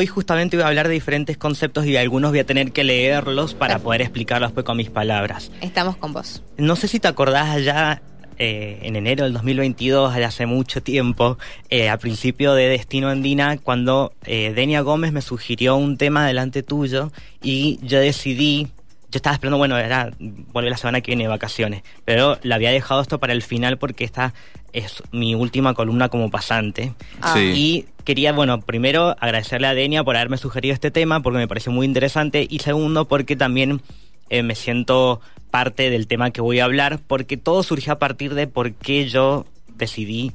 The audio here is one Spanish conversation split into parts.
hoy justamente voy a hablar de diferentes conceptos y algunos voy a tener que leerlos para poder explicarlos después con mis palabras. Estamos con vos. No sé si te acordás allá eh, en enero del 2022, hace mucho tiempo, eh, a principio de Destino Andina, cuando eh, Denia Gómez me sugirió un tema delante tuyo y yo decidí yo estaba esperando, bueno, era volver la semana que viene de vacaciones, pero la había dejado esto para el final porque esta es mi última columna como pasante. Ah. Sí. Y quería, bueno, primero agradecerle a Denia por haberme sugerido este tema porque me pareció muy interesante y segundo porque también eh, me siento parte del tema que voy a hablar porque todo surgió a partir de por qué yo decidí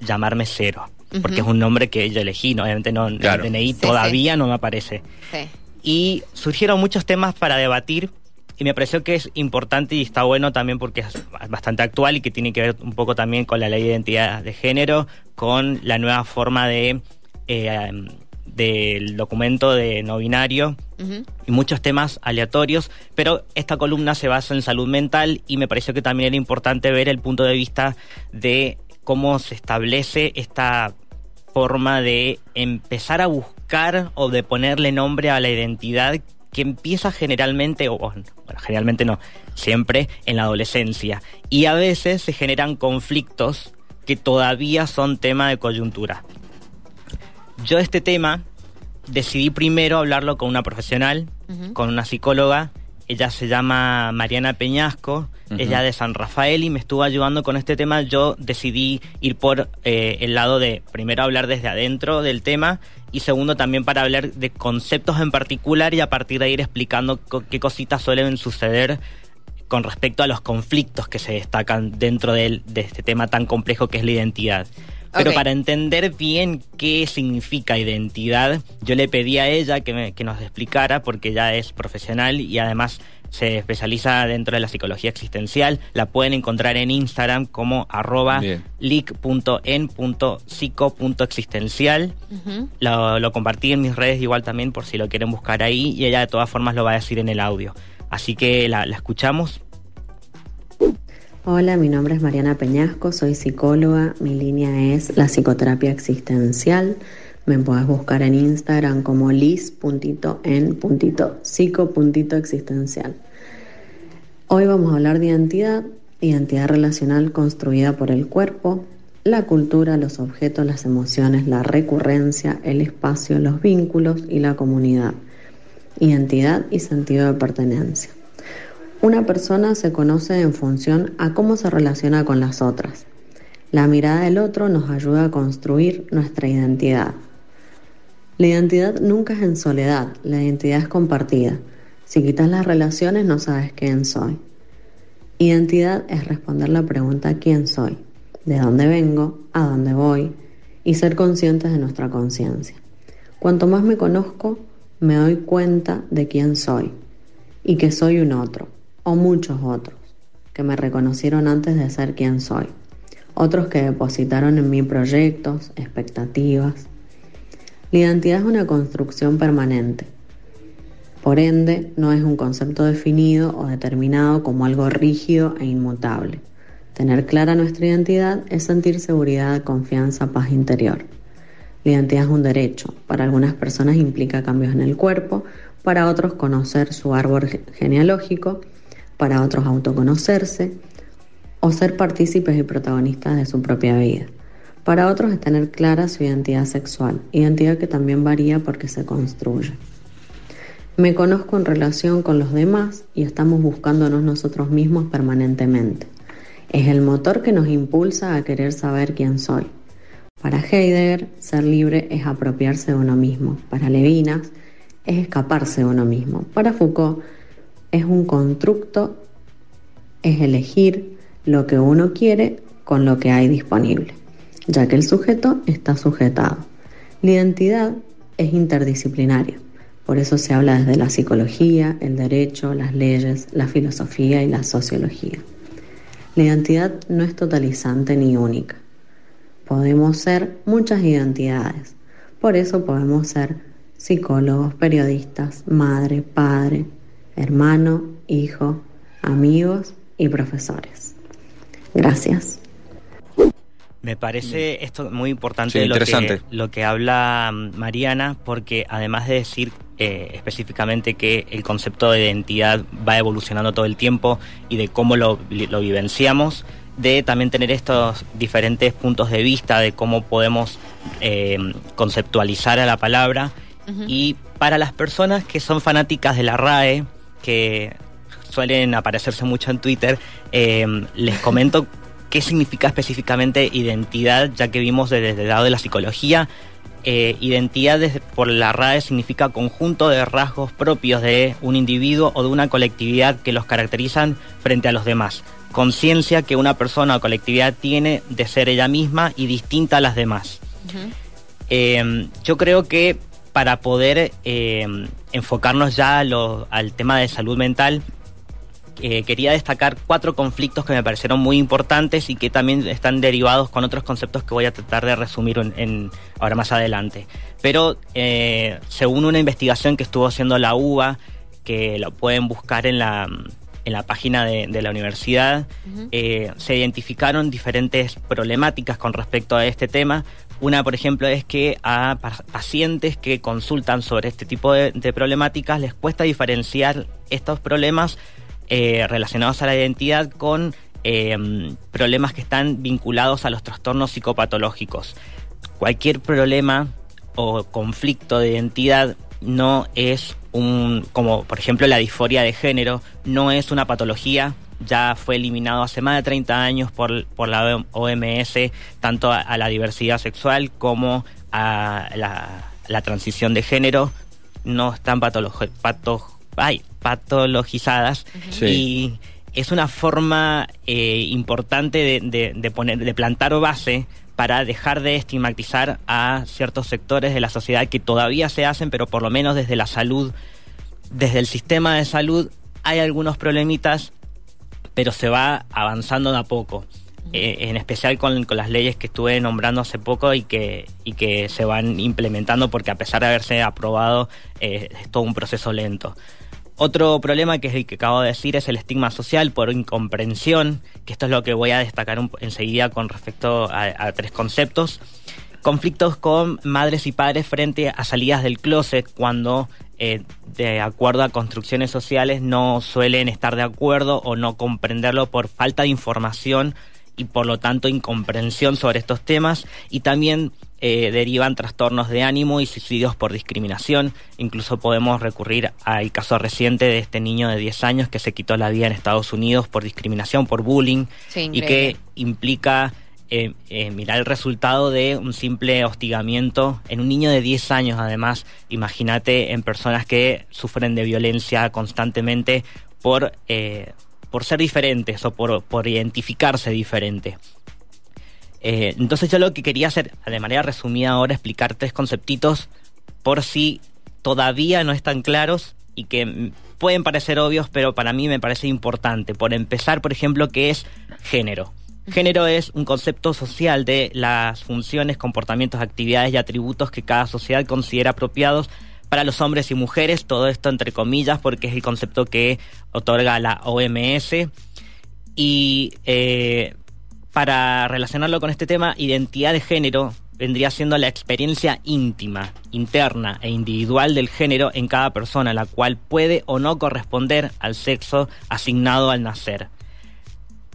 llamarme Cero. Porque es un nombre que yo elegí, ¿no? obviamente no, Claro. el DNI Sí, todavía no me aparece Sí. Y surgieron muchos temas para debatir y me pareció que es importante y está bueno también porque es bastante actual y que tiene que ver un poco también con la ley de identidad de género, con la nueva forma de eh, del documento de no binario y muchos temas aleatorios, pero esta columna se basa en salud mental y me pareció que también era importante ver el punto de vista de cómo se establece esta forma de empezar a buscar o de ponerle nombre a la identidad que empieza generalmente, o bueno, generalmente no, siempre en la adolescencia. Y a veces se generan conflictos que todavía son tema de coyuntura. Yo este tema decidí primero hablarlo con una profesional, con una psicóloga. Ella se llama Mariana Peñasco, ella de San Rafael y me estuvo ayudando con este tema. Yo decidí ir por eh, el lado de primero hablar desde adentro del tema y segundo también para hablar de conceptos en particular y a partir de ahí ir explicando co- qué cositas suelen suceder con respecto a los conflictos que se destacan dentro del- de este tema tan complejo que es la identidad. Pero para entender bien qué significa identidad, yo le pedí a ella que, me- que nos explicara, porque ella es profesional y además se especializa dentro de la psicología existencial. La pueden encontrar en Instagram como arroba Bien. lic.en.psico.existencial. Ujú. Lo, lo compartí en mis redes igual también por si lo quieren buscar ahí y ella de todas formas lo va a decir en el audio. Así que la, la escuchamos. Hola, mi nombre es Mariana Peñasco, soy psicóloga, mi línea es la psicoterapia existencial. Me puedes buscar en Instagram como lis.en.psico.existencial. Hoy vamos a hablar de identidad, identidad relacional construida por el cuerpo, la cultura, los objetos, las emociones, la recurrencia, el espacio, los vínculos y la comunidad. Identidad y sentido de pertenencia. Una persona se conoce en función a cómo se relaciona con las otras. La mirada del otro nos ayuda a construir nuestra identidad. La identidad nunca es en soledad, la identidad es compartida. Si quitas las relaciones no sabes quién soy. Identidad es responder la pregunta ¿quién soy? ¿De dónde vengo? ¿A dónde voy? Y ser conscientes de nuestra conciencia. Cuanto más me conozco, me doy cuenta de quién soy y que soy un otro, o muchos otros, que me reconocieron antes de ser quien soy, otros que depositaron en mí proyectos, expectativas. La identidad es una construcción permanente, por ende no es un concepto definido o determinado como algo rígido e inmutable. Tener clara nuestra identidad es sentir seguridad, confianza, paz interior. La identidad es un derecho. Para algunas personas implica cambios en el cuerpo, para otros conocer su árbol ge- genealógico, para otros autoconocerse o ser partícipes y protagonistas de su propia vida. Para otros es tener clara su identidad sexual, identidad que también varía porque se construye. Me conozco en relación con los demás y estamos buscándonos nosotros mismos permanentemente. Es el motor que nos impulsa a querer saber quién soy. Para Heidegger, ser libre es apropiarse de uno mismo. Para Levinas, es escaparse de uno mismo. Para Foucault, es un constructo, es elegir lo que uno quiere con lo que hay disponible, ya que el sujeto está sujetado. La identidad es interdisciplinaria. Por eso se habla desde la psicología, el derecho, las leyes, la filosofía y la sociología. La identidad no es totalizante ni única. Podemos ser muchas identidades. Por eso podemos ser psicólogos, periodistas, madre, padre, hermano, hijo, amigos y profesores. Gracias. Me parece esto muy importante lo, que, lo que habla mm, Mariana, porque además de decir eh, específicamente que el concepto de identidad va evolucionando todo el tiempo y de cómo lo, vivenciamos, de también tener estos diferentes puntos de vista de cómo podemos eh, conceptualizar a la palabra. Y para las personas que son fanáticas de la RAE, que suelen aparecerse mucho en Twitter, eh, les comento qué significa específicamente identidad, ya que vimos desde el lado de la psicología. Eh, identidad por la RAE significa conjunto de rasgos propios de un individuo o de una colectividad que los caracterizan frente a los demás. Conciencia que una persona o colectividad tiene de ser ella misma y distinta a las demás. Eh, yo creo que para poder eh, enfocarnos ya al tema de salud mental, eh, quería destacar cuatro conflictos que me parecieron muy importantes y que también están derivados con otros conceptos que voy a tratar de resumir en, ahora más adelante. Pero eh, según una investigación que estuvo haciendo la UBA, que lo pueden buscar en la, en la página de, la universidad, eh, se identificaron diferentes problemáticas con respecto a este tema. Una, por ejemplo, es que a pacientes que consultan sobre este tipo de problemáticas les cuesta diferenciar estos problemas eh, relacionados a la identidad con em, problemas que están vinculados a los trastornos psicopatológicos. Cualquier problema o conflicto de identidad no es un, como por ejemplo la disforia de género, no es una patología, ya fue eliminado hace más de 30 años por, por la OMS, tanto a, la diversidad sexual como a la, transición de género, no están patología ay, patologizadas. Y es una forma eh, importante de, poner, de plantar base para dejar de estigmatizar a ciertos sectores de la sociedad que todavía se hacen, pero por lo menos desde la salud, desde el sistema de salud hay algunos problemitas, pero se va avanzando de a poco. Eh, en especial con, las leyes que estuve nombrando hace poco y que, y que se van implementando porque a pesar de haberse aprobado eh, es todo un proceso lento. Otro problema que es el que acabo de decir es el estigma social por incomprensión, que esto es lo que voy a destacar enseguida con respecto a, tres conceptos. Conflictos con madres y padres frente a salidas del closet cuando, eh, de acuerdo a construcciones sociales, no suelen estar de acuerdo o no comprenderlo por falta de información y por lo tanto incomprensión sobre estos temas y también eh, derivan trastornos de ánimo y suicidios por discriminación. Incluso podemos recurrir al caso reciente de este niño de 10 años que se quitó la vida en Estados Unidos por discriminación, por bullying y que implica eh, eh, mirar el resultado de un simple hostigamiento en un niño de 10 años además. Imagínate en personas que sufren de violencia constantemente por por ser diferentes o por, por identificarse diferente. Eh, entonces yo lo que quería hacer, de manera resumida ahora, explicar tres conceptitos por si todavía no están claros y que pueden parecer obvios, pero para mí me parece importante. Por empezar, por ejemplo, ¿qué es género? Género es un concepto social de las funciones, comportamientos, actividades y atributos que cada sociedad considera apropiados para los hombres y mujeres, todo esto entre comillas porque es el concepto que otorga la OMS. Y eh, para relacionarlo con este tema, identidad de género vendría siendo la experiencia íntima, interna e individual del género en cada persona, la cual puede o no corresponder al sexo asignado al nacer.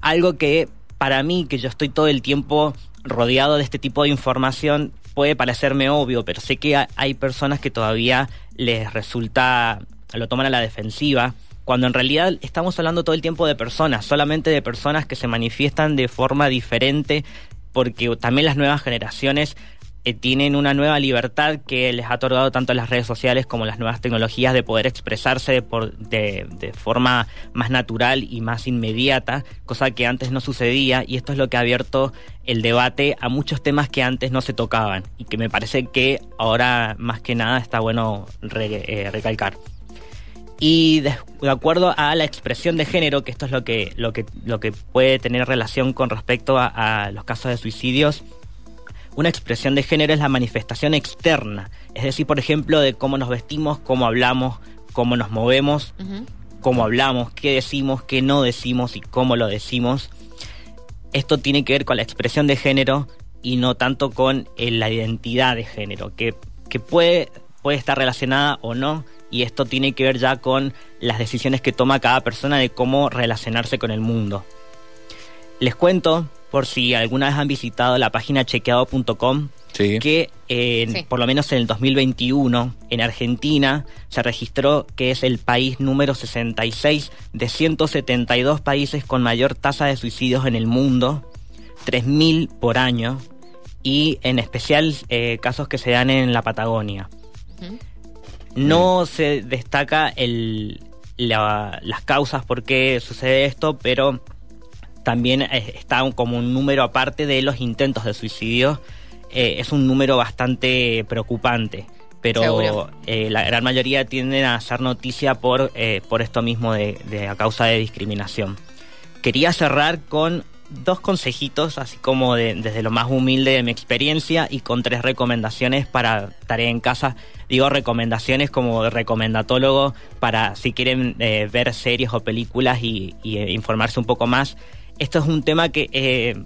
Algo que para mí, que yo estoy todo el tiempo rodeado de este tipo de información, puede parecerme obvio, pero sé que hay personas que todavía les resulta, lo toman a la defensiva, cuando en realidad estamos hablando todo el tiempo de personas, solamente de personas que se manifiestan de forma diferente, porque también las nuevas generaciones eh, tienen una nueva libertad que les ha otorgado tanto las redes sociales como las nuevas tecnologías de poder expresarse de, forma más natural y más inmediata, cosa que antes no sucedía y esto es lo que ha abierto el debate a muchos temas que antes no se tocaban y que me parece que ahora más que nada está bueno eh, recalcar. Y de, acuerdo a la expresión de género, que esto es lo que, lo que, lo que puede tener relación con respecto a los casos de suicidios, una expresión de género es la manifestación externa, es decir, por ejemplo, de cómo nos vestimos, cómo hablamos, cómo nos movemos, cómo hablamos, qué decimos, qué no decimos y cómo lo decimos. Esto tiene que ver con la expresión de género y no tanto con eh, la identidad de género, que, que puede, puede estar relacionada o no, y esto tiene que ver ya con las decisiones que toma cada persona de cómo relacionarse con el mundo. Les cuento, por si alguna vez han visitado la página chequeado.com, que por lo menos en el 2021 en Argentina se registró que es el país número 66 de 172 países con mayor tasa de suicidios en el mundo, 3.000 por año, y en especial eh, casos que se dan en la Patagonia. No se destaca el, las causas por qué sucede esto, pero también está como un número aparte de los intentos de suicidio. Eh, es un número bastante preocupante, pero eh, la gran mayoría tienden a hacer noticia por, eh, por esto mismo de, de, a causa de discriminación. Quería cerrar con dos consejitos, así como desde lo más humilde de mi experiencia y con tres recomendaciones para tarea en casa. Digo recomendaciones como recomendatólogo para si quieren eh, ver series o películas y, eh, informarse un poco más. Esto es un tema que eh,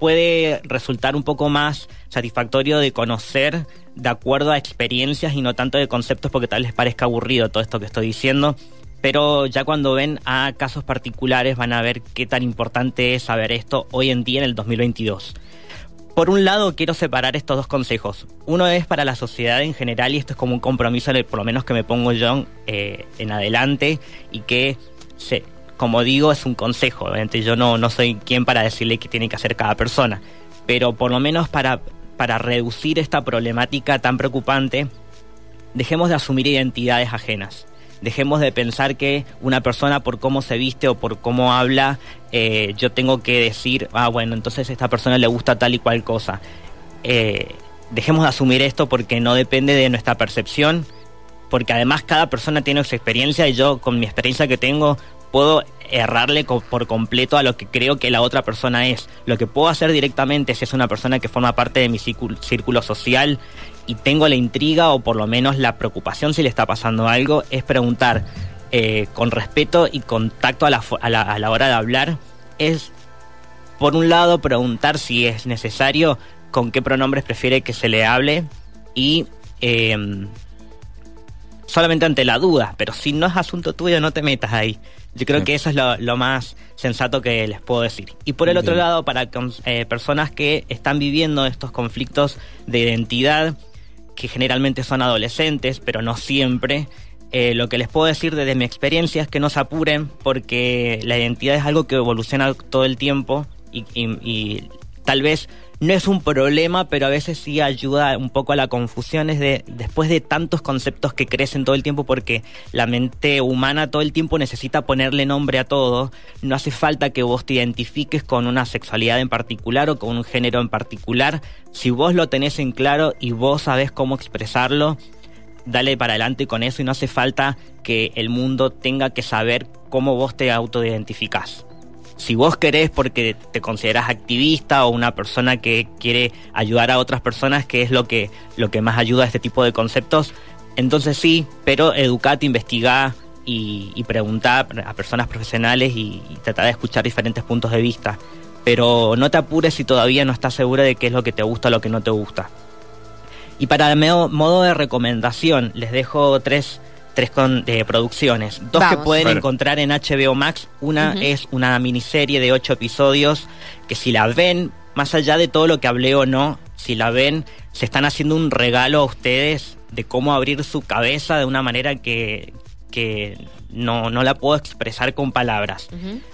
puede resultar un poco más satisfactorio de conocer de acuerdo a experiencias y no tanto de conceptos porque tal les parezca aburrido todo esto que estoy diciendo pero ya cuando ven a casos particulares van a ver qué tan importante es saber esto hoy en día en el 2022. Por un lado, quiero separar estos dos consejos. Uno es para la sociedad en general y esto es como un compromiso, por lo menos que me pongo yo eh, en adelante y que, como digo, es un consejo. Obviamente yo no, no soy quien para decirle qué tiene que hacer cada persona, pero por lo menos para, para reducir esta problemática tan preocupante, dejemos de asumir identidades ajenas dejemos de pensar que una persona por cómo se viste o por cómo habla, eh, yo tengo que decir, ah, bueno, entonces esta persona le gusta tal y cual cosa. Eh, dejemos de asumir esto porque no depende de nuestra percepción, porque además cada persona tiene su experiencia y yo con mi experiencia que tengo puedo errarle por completo a lo que creo que la otra persona es. Lo que puedo hacer directamente si es una persona que forma parte de mi círculo social y tengo la intriga o por lo menos la preocupación si le está pasando algo, es preguntar eh, con respeto y contacto a la, a, la, hora de hablar. Es, por un lado, preguntar si es necesario con qué pronombres prefiere que se le hable y em, solamente ante la duda, pero si no es asunto tuyo no te metas ahí. Yo creo que eso es lo, más sensato que les puedo decir. Y por el otro lado, para eh, personas que están viviendo estos conflictos de identidad, que generalmente son adolescentes, pero no siempre, eh, lo que les puedo decir desde mi experiencia es que no se apuren porque la identidad es algo que evoluciona todo el tiempo y tal vez no es un problema, pero a veces sí ayuda un poco a la confusión, es de después de tantos conceptos que crecen todo el tiempo porque la mente humana todo el tiempo necesita ponerle nombre a todo, no hace falta que vos te identifiques con una sexualidad en particular o con un género en particular, si vos lo tenés en claro y vos sabés cómo expresarlo, dale para adelante con eso y no hace falta que el mundo tenga que saber cómo vos te autoidentificás si vos querés porque te consideras activista o una persona que quiere ayudar a otras personas, que es lo que, lo que más ayuda a este tipo de conceptos, entonces sí, pero educate, investigá y, y preguntá a personas profesionales y, y de escuchar diferentes puntos de vista. Pero no te apures si todavía no estás segura de qué es lo que te gusta o lo que no te gusta. Y para el modo de recomendación, les dejo tres tres con, producciones. Dos que pueden encontrar en HBO Max. Una es una miniserie de ocho episodios que si la ven, más allá de todo lo que hablé o no, si la ven, se están haciendo un regalo a ustedes de cómo abrir su cabeza de una manera que, que no, no la puedo expresar con palabras.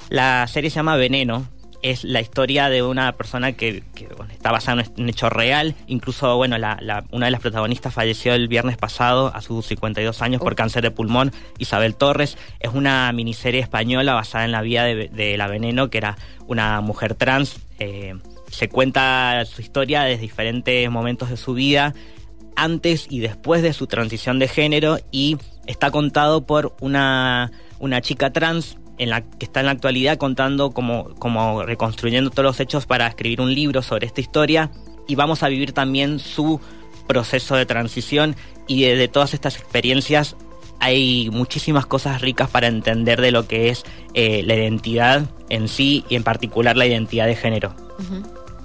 La serie se llama Veneno es la historia de una persona que, está basada en un hecho real. Incluso, bueno, la, una de las protagonistas falleció el viernes pasado a sus 52 años por cáncer de pulmón. Isabel Torres es una miniserie española basada en la vida de, La Veneno, que era una mujer trans. Eh, se cuenta su historia desde diferentes momentos de su vida, antes y después de su transición de género, y está contado por una, una chica trans en la que está en la actualidad contando como, como reconstruyendo todos los hechos para escribir un libro sobre esta historia. Y vamos a vivir también su proceso de transición. Y de, todas estas experiencias hay muchísimas cosas ricas para entender de lo que es eh, la identidad en sí y en particular la identidad de género.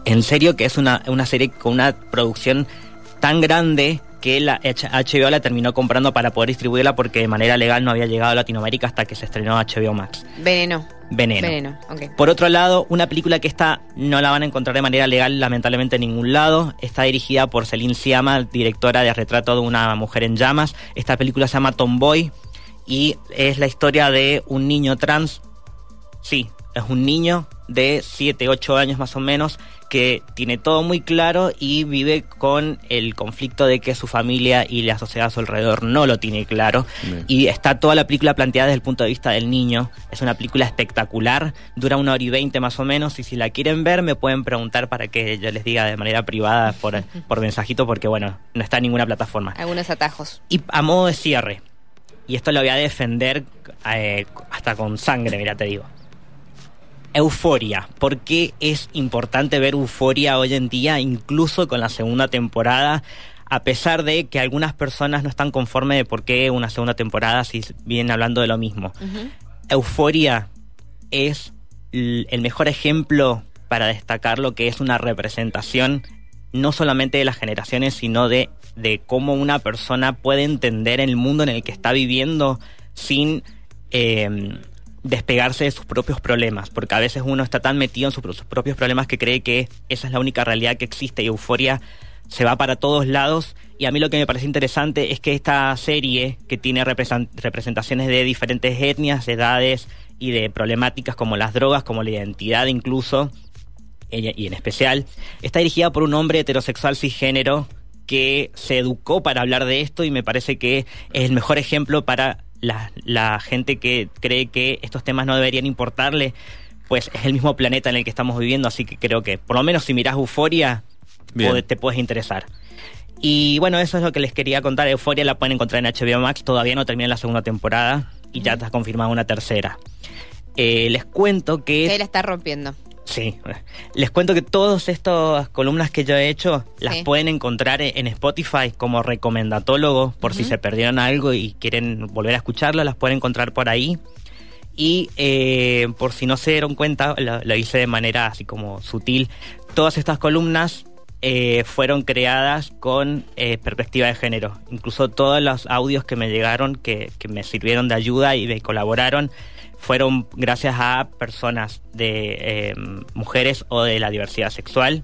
En serio que es una, una serie con una producción tan grande que la HBO la terminó comprando para poder distribuirla porque de manera legal no había llegado a Latinoamérica hasta que se estrenó HBO Max. Veneno. Veneno. Veneno, ok. Por otro lado, una película que esta no la van a encontrar de manera legal lamentablemente en ningún lado. Está dirigida por Celine Siama, directora de Retrato de una mujer en llamas. Esta película se llama Tomboy y es la historia de un niño trans. Sí, es un niño de 7, 8 años más o menos que tiene todo muy claro y vive con el conflicto de que su familia y la sociedad a su alrededor no lo tiene claro. Y está toda la película planteada desde el punto de vista del niño. Es una película espectacular, dura una hora y veinte más o menos, y si la quieren ver me pueden preguntar para que yo les diga de manera privada por, por mensajito, porque bueno, no está en ninguna plataforma. Algunos atajos. Y a modo de cierre, y esto lo voy a defender eh, hasta con sangre, mira, te digo. Euforia. ¿Por qué es importante ver Euforia hoy en día, incluso con la segunda temporada? A pesar de que algunas personas no están conformes de por qué una segunda temporada si vienen hablando de lo mismo. Euforia es el mejor ejemplo para destacar lo que es una representación no solamente de las generaciones, sino de, de cómo una persona puede entender el mundo en el que está viviendo sin eh, despegarse de sus propios problemas, porque a veces uno está tan metido en sus, propios problemas que cree que esa es la única realidad que existe y euforia se va para todos lados. Y a mí lo que me parece interesante es que esta serie, que tiene representaciones de diferentes etnias, edades y de problemáticas como las drogas, como la identidad incluso, y en especial, está dirigida por un hombre heterosexual cisgénero que se educó para hablar de esto y me parece que es el mejor ejemplo para la, gente que cree que estos temas no deberían importarle, pues es el mismo planeta en el que estamos viviendo, así que creo que por lo menos si miras Euforia, te puedes interesar. Y bueno, eso es lo que les quería contar. Euforia la pueden encontrar en HBO Max, todavía no termina la segunda temporada y ya está confirmada una tercera. Eh, les cuento que... Se la está rompiendo. Sí, les cuento que todas estas columnas que yo he hecho las pueden encontrar en Spotify como recomendatólogo, por si se perdieron algo y quieren volver a escucharlo, las pueden encontrar por ahí. Y eh, por si no se dieron cuenta, lo, hice de manera así como sutil. Todas estas columnas eh, fueron creadas con eh, perspectiva de género. Incluso todos los audios que me llegaron, que, que me sirvieron de ayuda y me colaboraron, fueron gracias a personas de em, mujeres o de la diversidad sexual.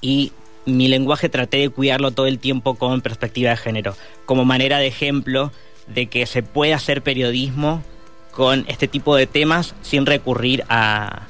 Y mi lenguaje traté de cuidarlo todo el tiempo con perspectiva de género, como manera de ejemplo de que se puede hacer periodismo con este tipo de temas sin recurrir a,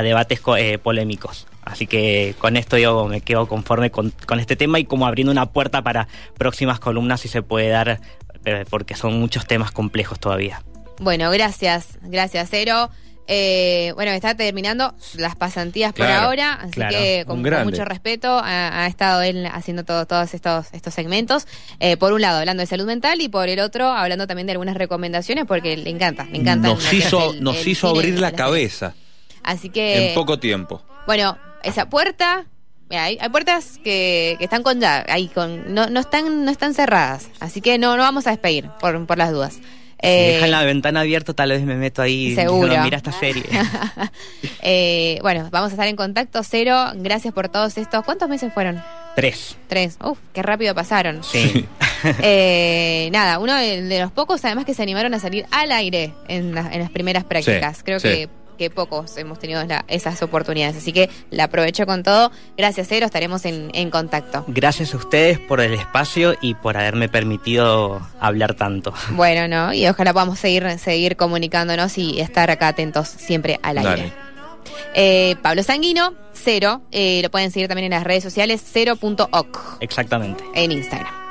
debates eh, polémicos. Así que con esto yo me quedo conforme con, con, este tema y como abriendo una puerta para próximas columnas si se puede dar, eh, porque son muchos temas complejos todavía. Bueno, gracias, gracias, Cero. Eh, bueno, está terminando las pasantías por ahora, así que con, mucho respeto ha, estado él haciendo todos estos, estos segmentos. Eh, por un lado, hablando de salud mental y por el otro, hablando también de algunas recomendaciones porque le encanta, le encanta. Nos hizo, nos hizo abrir la, cabeza. Así que... En poco tiempo. Bueno, esa puerta hay, hay, puertas que, que, están con ya, ahí con, no, no, están, no están cerradas, así que no, no vamos a despedir por, por las dudas. Eh, dejan la ventana abierta, tal vez me meto ahí seguro. y mira esta serie. eh, bueno, vamos a estar en contacto cero. Gracias por todos estos. ¿Cuántos meses fueron? Tres. Tres. Uf, qué rápido pasaron. Sí. eh, nada, uno de, los pocos además que se animaron a salir al aire en, en las primeras prácticas. Creo que que pocos hemos tenido esas oportunidades. Así que la aprovecho con todo. Gracias, Cero, estaremos en, en, contacto. Gracias a ustedes por el espacio y por haberme permitido hablar tanto. Bueno, no, y ojalá podamos seguir, seguir comunicándonos y estar acá atentos siempre al aire. Eh, Pablo Sanguino, cero, eh, lo pueden seguir también en las redes sociales, cero.oc. Exactamente. En Instagram.